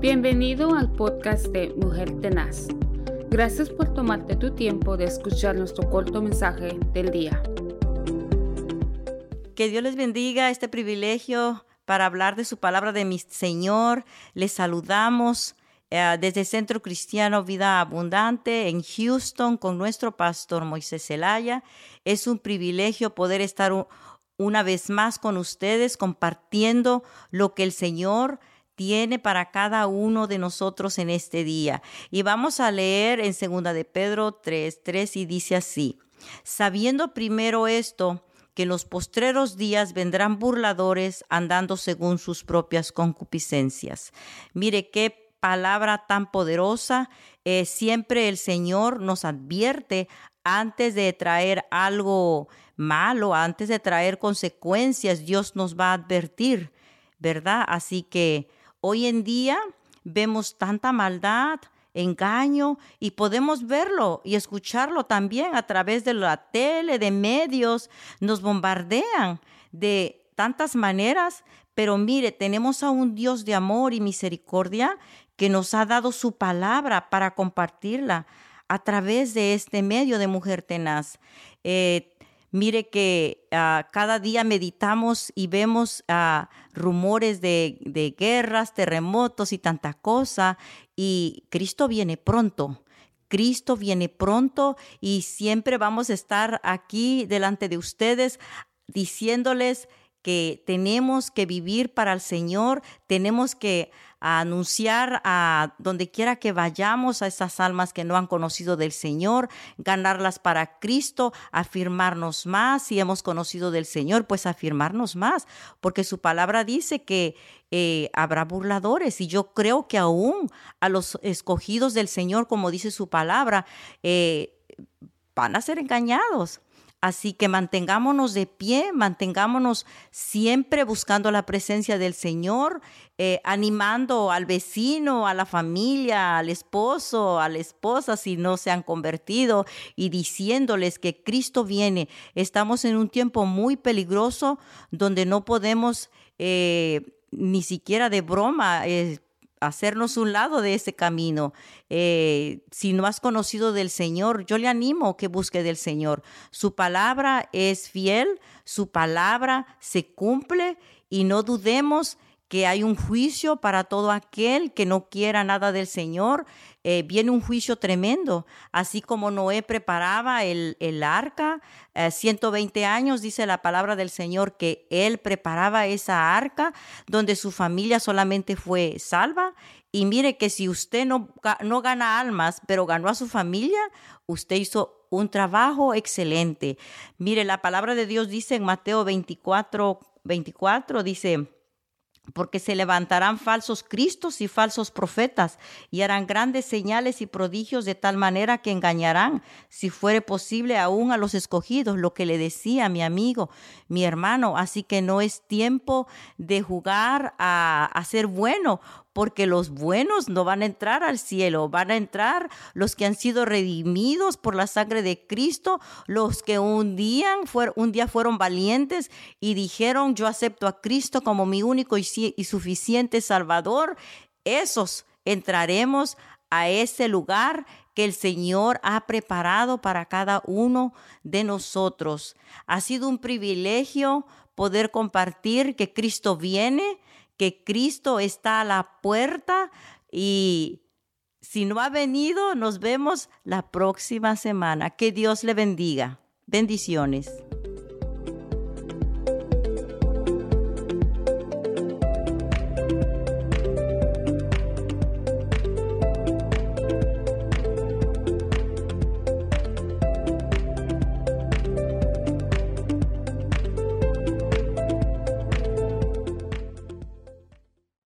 Bienvenido al podcast de Mujer Tenaz. Gracias por tomarte tu tiempo de escuchar nuestro corto mensaje del día. Que Dios les bendiga este privilegio para hablar de su palabra de mi Señor. Les saludamos eh, desde Centro Cristiano Vida Abundante en Houston con nuestro pastor Moisés Zelaya. Es un privilegio poder estar una vez más con ustedes compartiendo lo que el Señor tiene para cada uno de nosotros en este día. Y vamos a leer en segunda de Pedro 3, 3 y dice así, sabiendo primero esto, que en los postreros días vendrán burladores andando según sus propias concupiscencias. Mire qué palabra tan poderosa. Eh, siempre el Señor nos advierte antes de traer algo malo, antes de traer consecuencias, Dios nos va a advertir, ¿verdad? Así que Hoy en día vemos tanta maldad, engaño y podemos verlo y escucharlo también a través de la tele, de medios, nos bombardean de tantas maneras, pero mire, tenemos a un Dios de amor y misericordia que nos ha dado su palabra para compartirla a través de este medio de Mujer Tenaz. Eh, Mire que ah, cada día meditamos y vemos ah, rumores de, de guerras, terremotos y tanta cosa. Y Cristo viene pronto. Cristo viene pronto y siempre vamos a estar aquí delante de ustedes diciéndoles que tenemos que vivir para el Señor, tenemos que anunciar a donde quiera que vayamos a esas almas que no han conocido del Señor, ganarlas para Cristo, afirmarnos más. Si hemos conocido del Señor, pues afirmarnos más, porque su palabra dice que eh, habrá burladores y yo creo que aún a los escogidos del Señor, como dice su palabra, eh, van a ser engañados. Así que mantengámonos de pie, mantengámonos siempre buscando la presencia del Señor, eh, animando al vecino, a la familia, al esposo, a la esposa si no se han convertido y diciéndoles que Cristo viene. Estamos en un tiempo muy peligroso donde no podemos eh, ni siquiera de broma. Eh, hacernos un lado de ese camino. Eh, si no has conocido del Señor, yo le animo que busque del Señor. Su palabra es fiel, su palabra se cumple y no dudemos que hay un juicio para todo aquel que no quiera nada del Señor. Eh, viene un juicio tremendo, así como Noé preparaba el, el arca, 120 eh, años dice la palabra del Señor que él preparaba esa arca donde su familia solamente fue salva. Y mire que si usted no, no gana almas, pero ganó a su familia, usted hizo un trabajo excelente. Mire, la palabra de Dios dice en Mateo 24, 24, dice, porque se levantarán falsos cristos y falsos profetas y harán grandes señales y prodigios de tal manera que engañarán, si fuere posible, aún a los escogidos, lo que le decía mi amigo, mi hermano. Así que no es tiempo de jugar a, a ser bueno, porque los buenos no van a entrar al cielo, van a entrar los que han sido redimidos por la sangre de Cristo, los que un día, un día fueron valientes y dijeron, yo acepto a Cristo como mi único y, suficiente Salvador, esos entraremos a ese lugar que el Señor ha preparado para cada uno de nosotros. Ha sido un privilegio poder compartir que Cristo viene, que Cristo está a la puerta y si no ha venido, nos vemos la próxima semana. Que Dios le bendiga. Bendiciones.